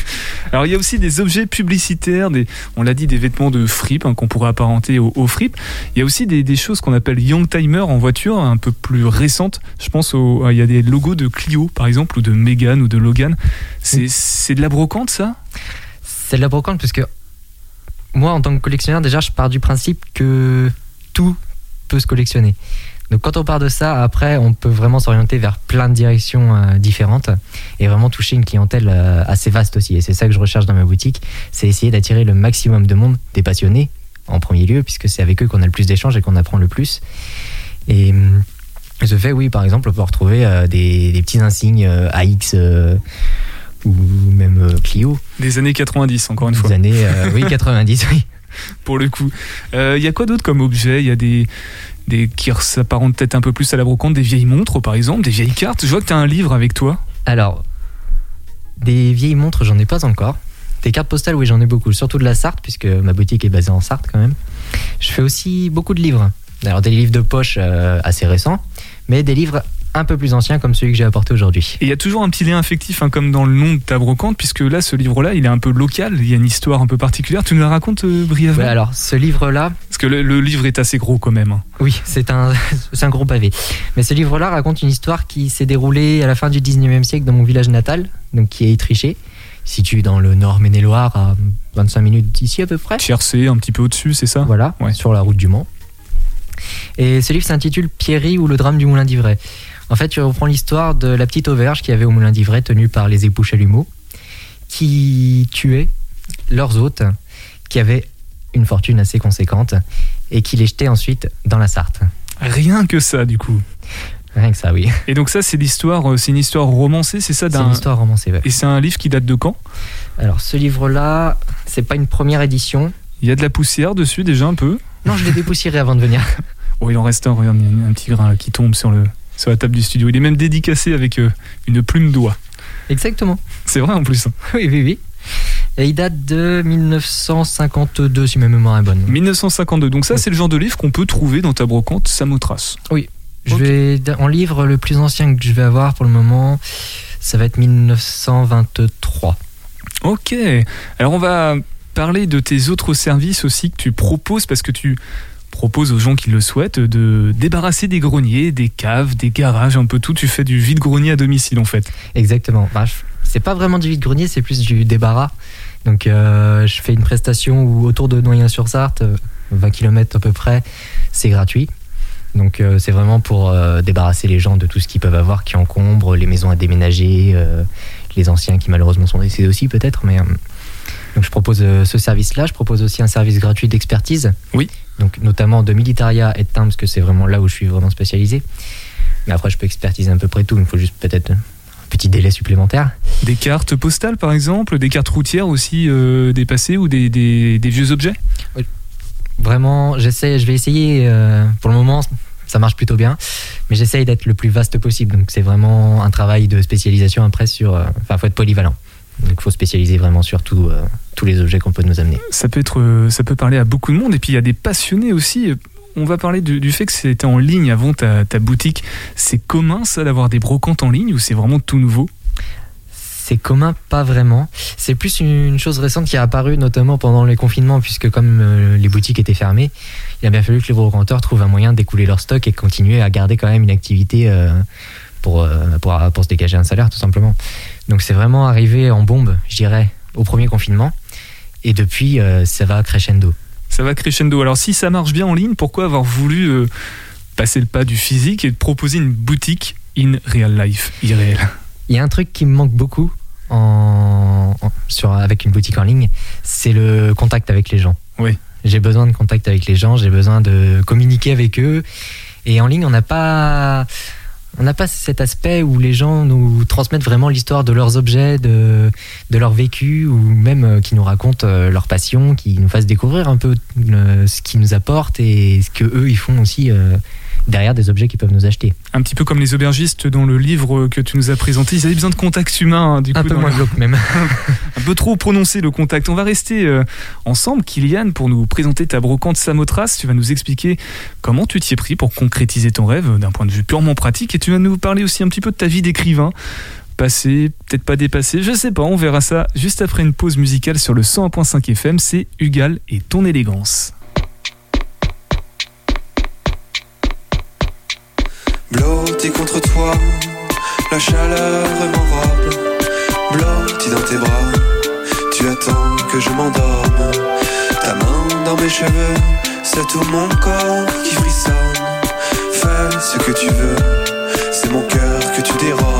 (laughs) Alors il y a aussi des objets publicitaires, des, on l'a dit, des vêtements de fripe hein, qu'on pourrait apparenter au, au fripe. Il y a aussi des, des choses qu'on appelle young timer en voiture, un peu plus récentes. Je pense au, il y a des logos de Clio par exemple ou de Mégane ou de Logan. C'est c'est de la brocante ça? C'est de la brocante parce que moi, en tant que collectionneur, déjà, je pars du principe que tout peut se collectionner. Donc, quand on part de ça, après, on peut vraiment s'orienter vers plein de directions euh, différentes et vraiment toucher une clientèle euh, assez vaste aussi. Et c'est ça que je recherche dans ma boutique, c'est essayer d'attirer le maximum de monde, des passionnés en premier lieu, puisque c'est avec eux qu'on a le plus d'échanges et qu'on apprend le plus. Et hum, ce fait, oui, par exemple, on peut retrouver euh, des, des petits insignes euh, AX euh, ou même euh, Clio Des années 90 encore une fois. des années euh, oui 90 oui (laughs) pour le coup. Euh, Il y a quoi d'autre comme objet? Il y a des, des qui s'apparentent peut-être un peu plus à la brocante, des vieilles montres par exemple, des vieilles cartes. Je vois que tu as un livre avec toi. alors des vieilles montres j'en ai pas encore des cartes postales oui j'en ai beaucoup surtout de la Sarthe puisque ma boutique est basée en Sarthe quand même je fais aussi beaucoup de livres alors des livres de poche euh, assez récents mais des livres un peu plus anciens comme celui que j'ai apporté aujourd'hui Et il y a toujours un petit lien affectif, hein, comme dans le nom de ta brocante, puisque là, ce livre-là, il est un peu local, il y a une histoire un peu particulière. Tu nous la racontes euh, brièvement Ouais, alors ce livre là Parce que le, le livre est assez gros quand même. hein. Oui, c'est un, (laughs) un gros pavé. Mais ce livre-là raconte une histoire qui s'est déroulée à la fin du 19e siècle dans mon village natal, donc qui est Étriché, situé dans le nord Maine-et-Loire, à 25 minutes d'ici à peu près. Tiercé, un petit peu au-dessus, c'est ça? Voilà, Ouais. sur la route du Mans. Et ce livre s'intitule Pierry ou le drame du moulin d'Ivray. En fait, tu reprends l'histoire de la petite auberge qui avait au moulin d'Ivray, tenue par les époux Chalumeau, qui tuaient leurs hôtes, qui avaient une fortune assez conséquente, et qui les jetaient ensuite dans la Sarthe. Rien que ça, du coup. Rien que ça, oui. Et donc ça, c'est l'histoire, euh, c'est une histoire romancée, c'est ça C'est une histoire romancée. ouais. Et c'est un livre qui date de quand? Alors, ce livre-là, c'est pas une première édition. Il y a de la poussière dessus déjà un peu? Non, je l'ai dépoussiéré avant de venir. (laughs) Oh, il en reste un, regarde, il y a un petit grain là, qui tombe sur, le, sur la table du studio. Il est même dédicacé avec euh, une plume d'oie. Exactement. C'est vrai en plus. hein. (laughs) Oui, oui, oui. Et il date de 1952, si ma mémoire est bonne. 1952. Donc ça, Oui. c'est le genre de livre qu'on peut trouver dans ta brocante Samothrace. Je Ok. vais en livre le plus ancien que je vais avoir pour le moment, ça va être 1923. Ok. Alors on va parler de tes autres services aussi que tu proposes parce que tu proposes aux gens qui le souhaitent de débarrasser des greniers, des caves, des garages, un peu tout. Tu fais du vide-grenier à domicile en fait. Exactement. Bah, c'est pas vraiment du vide-grenier, c'est plus du débarras. Donc euh, je fais une prestation où autour de Noyen-sur-Sarthe, euh, 20 km à peu près, c'est gratuit. Donc euh, c'est vraiment pour euh, débarrasser les gens de tout ce qu'ils peuvent avoir qui encombre, les maisons à déménager, euh, les anciens qui malheureusement sont décédés aussi peut-être. Mais euh, donc je propose euh, ce service-là. Je propose aussi un service gratuit d'expertise. Oui. Donc notamment de militaria et de parce que c'est vraiment là où je suis vraiment spécialisé. Mais après je peux expertiser à peu près tout. Il me faut juste peut-être un petit délai supplémentaire. Des cartes postales par exemple, des cartes routières aussi euh, dépassées ou des, des- des vieux objets? Vraiment, j'essaie, je vais essayer. euh, pour le moment, ça marche plutôt bien, mais j'essaye d'être le plus vaste possible. Donc c'est vraiment un travail de spécialisation après sur. euh, Enfin, faut être polyvalent. Donc il faut spécialiser vraiment sur tout, euh, tous les objets qu'on peut nous amener. Ça peut être, euh, ça peut parler à beaucoup de monde. Et puis il y a des passionnés aussi. On va parler du, du fait que c'était en ligne avant ta, ta boutique. C'est commun ça d'avoir des brocantes en ligne ou c'est vraiment tout nouveau? C'est commun, pas vraiment. C'est plus une chose récente qui a apparu notamment pendant les confinements, puisque comme euh, les boutiques étaient fermées, il a bien fallu que les brocanteurs trouvent un moyen d'écouler leur stock et continuer à garder quand même une activité euh, pour, euh, pour, pour se dégager un salaire, tout simplement. Donc c'est vraiment arrivé en bombe, je dirais, au premier confinement. Et depuis, euh, ça va crescendo. Ça va crescendo. Alors si ça marche bien en ligne, pourquoi avoir voulu euh, passer le pas du physique et proposer une boutique in real life, irréel Il y a un truc qui me manque beaucoup en, en- sur, avec une boutique en ligne, c'est le contact avec les gens. Oui. J'ai besoin de contact avec les gens, j'ai besoin de communiquer avec eux. Et en ligne, on n'a pas, on n'a pas cet aspect où les gens nous transmettent vraiment l'histoire de leurs objets, de, de leur vécu, ou même euh, qui nous racontent euh, leur passion, qui nous fassent découvrir un peu euh, ce qu'ils nous apportent et ce que eux ils font aussi derrière des objets qu'ils peuvent nous acheter. Un petit peu comme les aubergistes dans le livre que tu nous as présenté, ils avaient besoin de contact humain, hein, du coup, Un peu dans moins glauque même. (laughs) un peu trop prononcé le contact. On va rester euh, ensemble, Kylian, pour nous présenter ta brocante Samothrace. Tu vas nous expliquer comment tu t'y es pris pour concrétiser ton rêve euh, d'un point de vue purement pratique et tu vas nous parler aussi un petit peu de ta vie d'écrivain. Passé, peut-être pas dépassé, je sais pas, on verra ça juste après une pause musicale sur le 101.5 FM. C'est Hugal et ton élégance. Blotti contre toi, la chaleur m'enrobe. Blotti dans tes bras, tu attends que je m'endorme. Ta main dans mes cheveux, c'est tout mon corps qui frissonne. Fais ce que tu veux, c'est mon cœur que tu dérobes.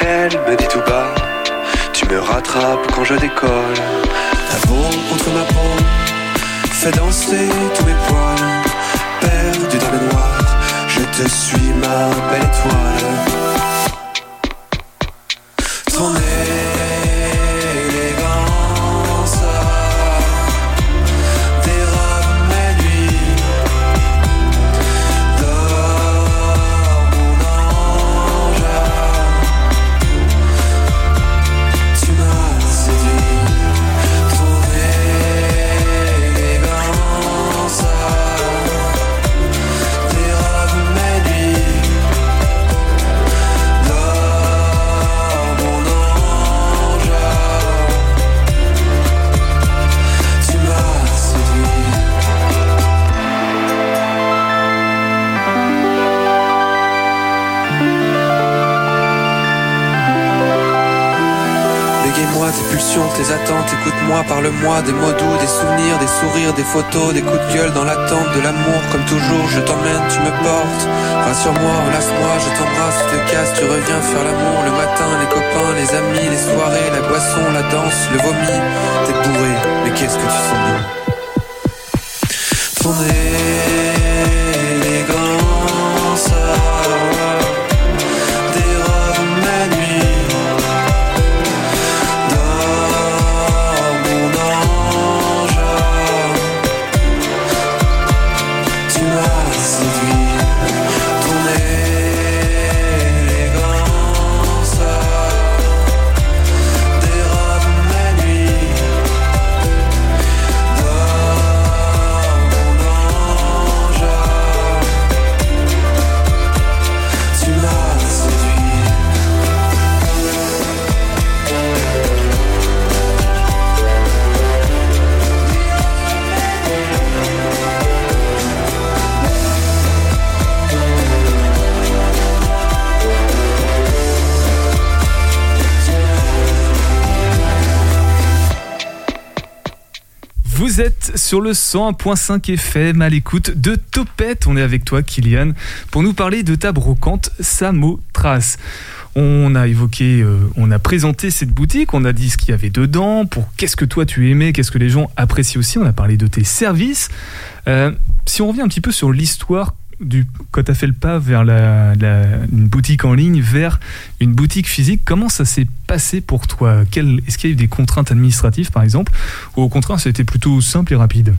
Elle me dit tout bas, tu me rattrapes quand je décolle. Ta peau contre ma peau fait danser tous mes poils. Perdu dans le noir, je te suis ma belle étoile. Des mots doux, des souvenirs, des sourires, des photos, des coups de gueule dans l'attente de l'amour. Comme toujours, je t'emmène, tu me portes. Rassure-moi, relâche-moi, je t'embrasse, tu te casses, tu reviens faire l'amour le matin, les copains, les amis, les soirées, la boisson, la danse, le vomi. T'es bourré, mais qu'est-ce que tu sens bon. Ton élégance Vous êtes sur le 101.5 FM à l'écoute de Topette. On est avec toi, Kylian, pour nous parler de ta brocante Samothrace. On a évoqué, euh, on a présenté cette boutique, on a dit ce qu'il y avait dedans, pour qu'est-ce que toi tu aimais, qu'est-ce que les gens apprécient aussi. On a parlé de tes services. Euh, si on revient un petit peu sur l'histoire quand tu as fait le pas vers la, une boutique en ligne vers une boutique physique, comment ça s'est passé pour toi? Est-ce qu'il y a eu des contraintes administratives par exemple? Ou au contraire ça a été plutôt simple et rapide?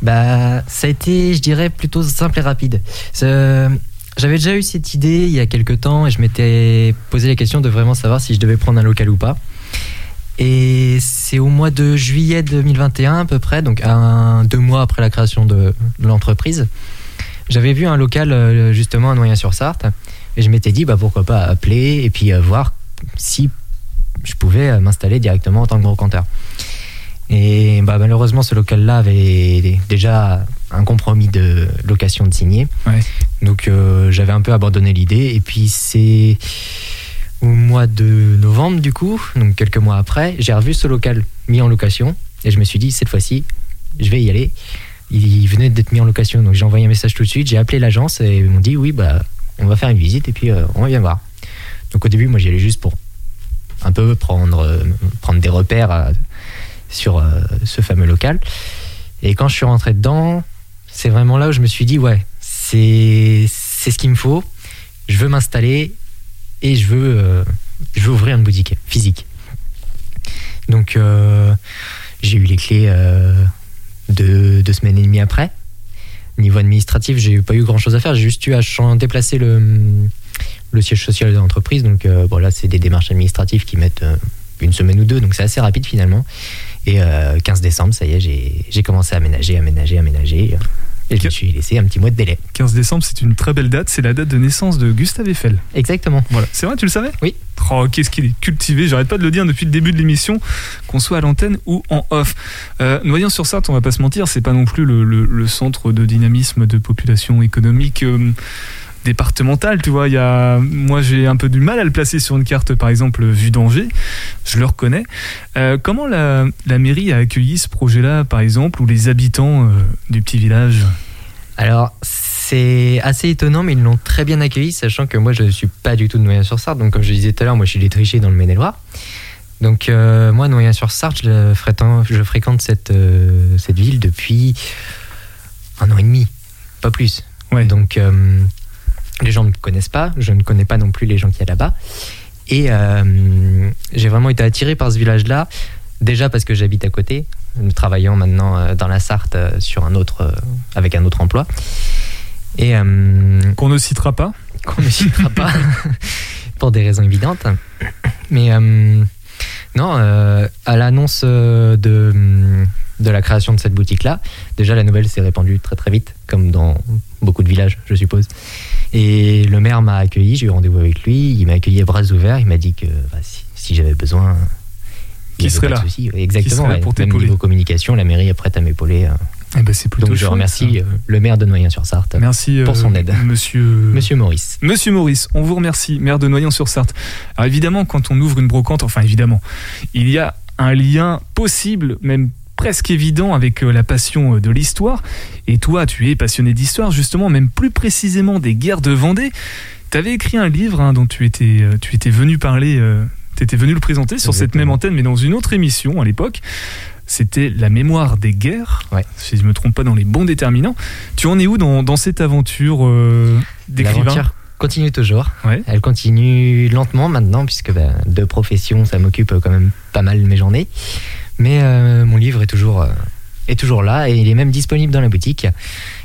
Bah, ça a été, je dirais, plutôt simple et rapide. J'avais déjà eu cette idée il y a quelques temps et je m'étais posé la question de vraiment savoir si je devais prendre un local ou pas. Et c'est au mois de juillet 2021 à peu près, donc deux mois après la création de l'entreprise. J'avais vu un local euh, justement à Noyen-sur-Sarthe et je m'étais dit bah, pourquoi pas appeler et puis euh, voir si je pouvais euh, m'installer directement en tant que brocanteur. Et bah, malheureusement, ce local-là avait déjà un compromis de location de. Ouais. Donc euh, j'avais un peu abandonné l'idée. Et puis c'est au mois de novembre, du coup, donc quelques mois après, j'ai revu ce local mis en location. Et je me suis dit, cette fois-ci, je vais y aller. Il venait d'être mis en location, donc j'ai envoyé un message tout de suite. J'ai appelé l'agence et ils m'ont dit, oui, bah, on va faire une visite et puis euh, on vient voir. Donc au début, moi, j'y allais juste pour un peu prendre, euh, prendre des repères euh, sur euh, ce fameux local. Et quand je suis rentré dedans, c'est vraiment là où je me suis dit, ouais, c'est ce qu'il me faut. Je veux m'installer et je veux, je veux ouvrir une boutique physique. Donc j'ai eu les clés deux, deux semaines et demie après. Niveau administratif, j'ai pas eu grand chose à faire. J'ai juste eu à déplacer le, le siège social de l'entreprise. Donc euh, voilà, c'est des démarches administratives qui mettent euh, une semaine ou deux. Donc c'est assez rapide finalement. Et euh, 15 décembre, ça y est, j'ai j'ai commencé à aménager, aménager, aménager. Et je me suis laissé un petit mois de délai. 15 décembre, c'est une très belle date. C'est la date de naissance de Gustave Eiffel. Exactement. Voilà. C'est vrai, tu le savais? Oui. Oh, qu'est-ce qu'il est cultivé. J'arrête pas de le dire depuis le début de l'émission, qu'on soit à l'antenne ou en off. Euh, Noyant-sur-Sarthe, on va pas se mentir, c'est pas non plus le, le- le centre de dynamisme de population économique. euh, départementale, tu vois, il y a, moi j'ai un peu du mal à le placer sur une carte, par exemple, vue d'Angers, je le reconnais. Euh, comment la, la mairie a accueilli ce projet-là, par exemple, ou les habitants euh, du petit village? Alors, c'est assez étonnant, mais ils l'ont très bien accueilli, sachant que moi, je ne suis pas du tout de Noyen-sur-Sarthe. Donc, comme je disais tout à l'heure, moi, je suis détriché dans le Maine-et-Loire. Donc, euh, moi, Noyen-sur-Sarthe, je fréquente, je fréquente cette, euh, cette ville depuis un an et demi, pas plus. Ouais. Donc, euh, les gens ne me connaissent pas, je ne connais pas non plus les gens qui y a là-bas. Et euh, j'ai vraiment été attiré par ce village-là, déjà parce que j'habite à côté, travaillant maintenant euh, dans la Sarthe euh, sur un autre, avec un autre emploi. Et euh, Qu'on ne citera pas. qu'on ne citera pas (laughs) pour des raisons évidentes. Mais euh, non, à l'annonce de, de la création de cette boutique-là, déjà la nouvelle s'est répandue très très vite, comme dans beaucoup de villages, je suppose. Et le maire m'a accueilli, j'ai eu rendez-vous avec lui, il m'a accueilli à bras ouverts, il m'a dit que bah, si, si j'avais besoin. il Qui serait pas de là souci. Exactement. serait là pour Même niveau communication, la mairie est prête à m'épauler. euh. Eh ben, c'est plutôt Donc je chouette, remercie ça. euh, le maire de Noyen-sur-Sarthe, Merci pour euh, son aide. Monsieur. Monsieur Maurice. Monsieur Maurice, on vous remercie, maire de Noyant-sur-Sarthe. Alors évidemment, quand on ouvre une brocante, enfin évidemment, il y a un lien possible, même presque évident avec euh, la passion euh, de l'histoire. Et toi, tu es passionné d'histoire, justement, même plus précisément des guerres de Vendée. Tu avais écrit un livre hein, dont tu étais, euh, tu étais venu parler, tu étais venu le présenter sur cette même antenne, mais dans une autre émission à l'époque. C'était la mémoire des guerres, Ouais. si je me trompe pas dans les bons déterminants. Tu en es où dans, dans cette aventure euh, d'écrivain? L'aventure continue toujours. Ouais. Elle continue lentement maintenant, puisque ben, de profession, ça m'occupe quand même pas mal mes journées. Mais euh, mon livre est toujours, euh, est toujours là et il est même disponible dans la boutique.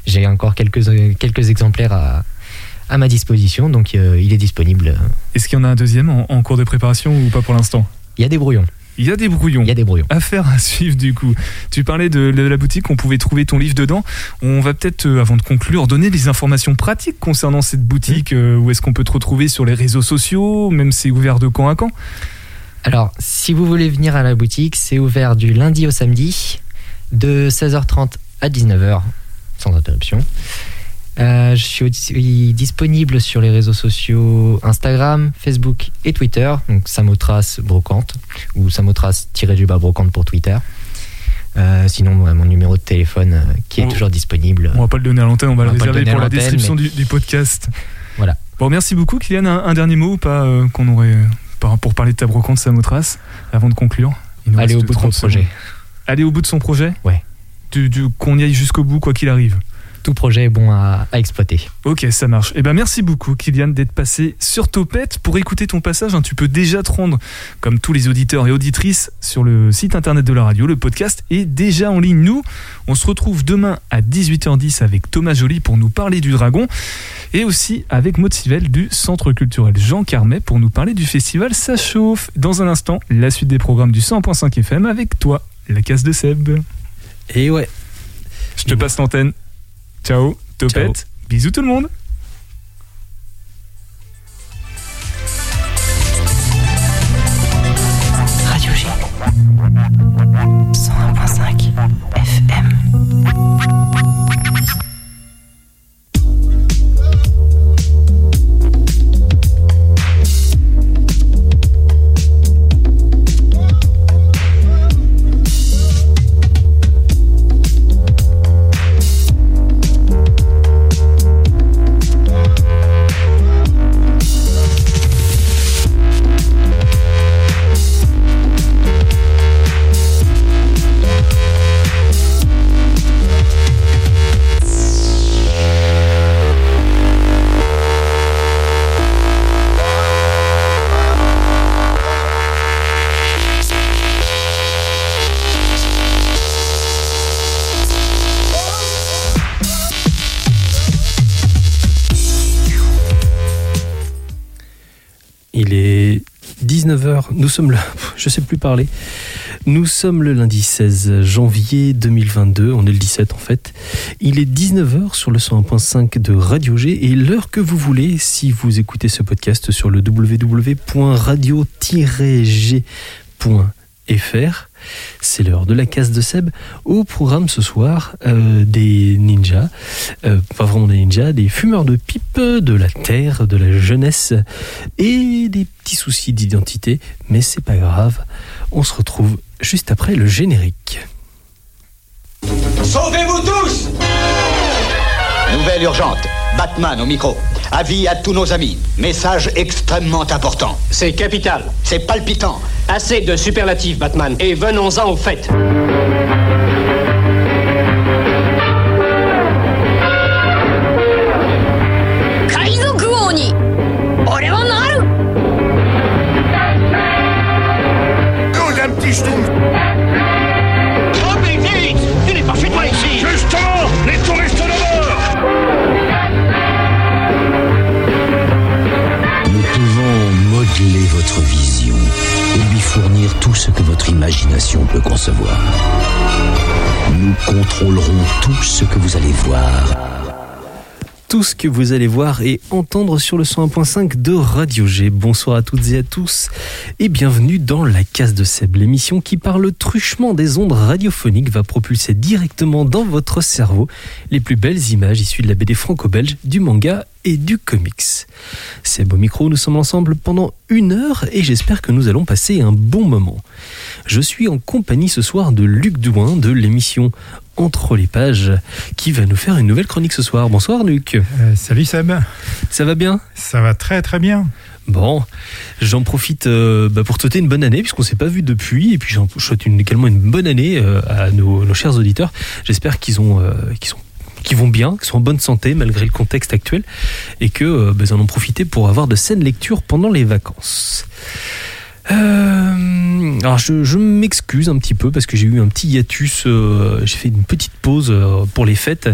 J'ai encore quelques, euh, quelques exemplaires à, à ma disposition, donc euh, il est disponible. Est-ce qu'il y en a un deuxième en, en cours de préparation ou pas pour l'instant? Il y a des brouillons. Il y a des brouillons. Il y a des brouillons. Affaire à suivre du coup. Tu parlais de, la boutique, on pouvait trouver ton livre dedans. On va peut-être, avant de conclure, donner des informations pratiques concernant cette boutique. Euh, où est-ce qu'on peut te retrouver sur les réseaux sociaux Même c'est ouvert de camp à camp? Alors, si vous voulez venir à la boutique, c'est ouvert du lundi au samedi, de 16h30 à 19h, sans interruption. Euh, je suis aussi disponible sur les réseaux sociaux Instagram, Facebook et Twitter, donc Samotrace Brocante, ou Samotrace-du-bas Brocante pour Twitter. Euh, sinon, mon numéro de téléphone euh, qui est On- toujours disponible. On va pas le donner à l'antenne, on va On le réserver pour la description mais- du, du podcast. Voilà. Bon, merci beaucoup, Kylian. Un, un dernier mot ou pas qu'on aurait pour parler de ta brocante avant de conclure Il nous Allez reste au bout de 30 mon projet. Aller au bout de son projet Ouais. Du- du- Qu'on y aille jusqu'au bout, quoi qu'il arrive. Tout projet est bon à, à exploiter. Ok, ça marche. Eh ben merci beaucoup, Kylian, d'être passé sur Topette. Pour écouter ton passage, hein, tu peux déjà te rendre, comme tous les auditeurs et auditrices, sur le site internet de la radio. Le podcast est déjà en ligne. Nous, on se retrouve demain à 18h10 avec Thomas Joly pour nous parler du dragon et aussi avec Maud Sivel du Centre culturel Jean Carmet pour nous parler du festival Ça chauffe. Dans un instant, la suite des programmes du 100.5 FM avec toi, la case de Seb. Et ouais. Je te passe l'antenne. Ciao, Topette. Bisous tout le monde. Radio G. 101.5 nous sommes le... Je sais plus parler. Nous sommes le lundi 16 janvier 2022, on est le 17 en fait. Il est 19h sur le 101.5 de Radio G et l'heure que vous voulez si vous écoutez ce podcast sur le www.radio-g.fr. C'est l'heure de la case de Seb. Au programme ce soir, euh, des ninjas, euh, pas vraiment des ninjas, des fumeurs de pipe, de la terre, de la jeunesse et des petits soucis d'identité. Mais c'est pas grave, on se retrouve juste après le générique. Sauvez-vous tous Nouvelle urgente. Batman au micro. Avis à tous nos amis. Message extrêmement important. C'est capital. C'est palpitant. Assez de superlatifs, Batman. Et venons-en au fait. Imagination peut concevoir. Nous contrôlerons tout ce que vous allez voir. Tout ce que vous allez voir et entendre sur le 101.5 de Radio G. Bonsoir à toutes et à tous et bienvenue dans La Case de Seb, l'émission qui par le truchement des ondes radiophoniques va propulser directement dans votre cerveau les plus belles images issues de la BD franco-belge, du manga et du comics. Seb au micro, nous sommes ensemble pendant une heure et j'espère que nous allons passer un bon moment. Je suis en compagnie ce soir de Luc Douin de l'émission Entre les pages qui va nous faire une nouvelle chronique ce soir. Bonsoir Luc. Euh, salut Seb. Ça va bien? Ça va très très bien. Bon, j'en profite euh, bah, pour te souhaiter une bonne année puisqu'on s'est pas vu depuis et puis j'en souhaite une- également une bonne année euh, à nos, nos chers auditeurs. J'espère qu'ils ont euh, qu'ils sont qu'ils vont bien, qu'ils sont en bonne santé malgré le contexte actuel et que bah, ils en ont profité pour avoir de saines lectures pendant les vacances. Euh, alors je, m'excuse un petit peu parce que j'ai eu un petit hiatus, euh, j'ai fait une petite pause euh, pour les fêtes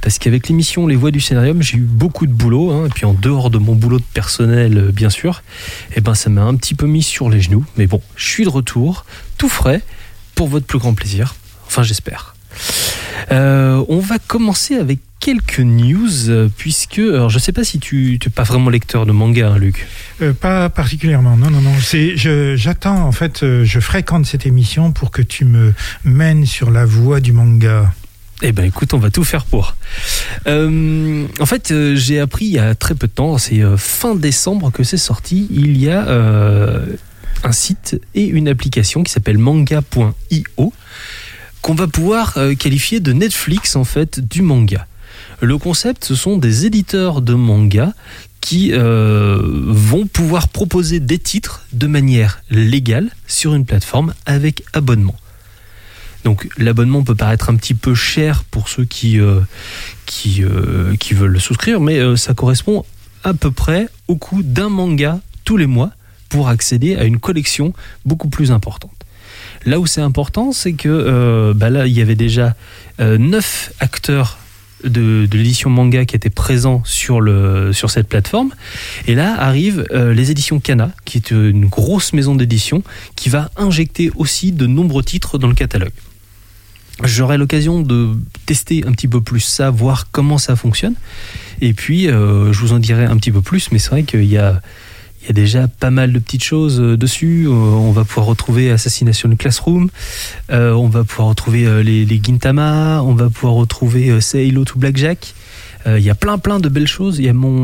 parce qu'avec l'émission Les Voix du Scénarium j'ai eu beaucoup de boulot hein, et puis en dehors de mon boulot de personnel bien sûr, et ben ça m'a un petit peu mis sur les genoux mais bon je suis de retour tout frais pour votre plus grand plaisir, enfin j'espère. Euh, on va commencer avec quelques news euh, puisque alors je sais pas si tu n'es pas vraiment lecteur de manga hein, Luc. Euh, pas particulièrement, non, non, non. C'est, je, j'attends, en fait, je fréquente cette émission pour que tu me mènes sur la voie du manga. Eh ben écoute, on va tout faire pour. Euh, en fait, euh, j'ai appris il y a très peu de temps, c'est euh, fin décembre que c'est sorti. Il y a un site et une application qui s'appelle manga.io qu'on va pouvoir euh, qualifier de Netflix en fait du manga. Le concept, ce sont des éditeurs de manga qui euh, vont pouvoir proposer des titres de manière légale sur une plateforme avec abonnement. Donc l'abonnement peut paraître un petit peu cher pour ceux qui, euh, qui, veulent le souscrire, mais ça correspond à peu près au coût d'un manga tous les mois pour accéder à une collection beaucoup plus importante. Là où c'est important, c'est que euh, bah là, il y avait déjà euh, neuf acteurs de, l'édition manga qui étaient présents sur, cette plateforme. Et là arrivent euh, les éditions Kana, qui est une grosse maison d'édition, qui va injecter aussi de nombreux titres dans le catalogue. J'aurai l'occasion de tester un petit peu plus ça, voir comment ça fonctionne. Et puis, je vous en dirai un petit peu plus, mais c'est vrai qu'il y a, il y a déjà pas mal de petites choses euh, dessus. Euh, on va pouvoir retrouver Assassination Classroom, euh, on va pouvoir retrouver les, les on va pouvoir retrouver Say Hello to Blackjack. Il y a plein plein de belles choses. Il y a mon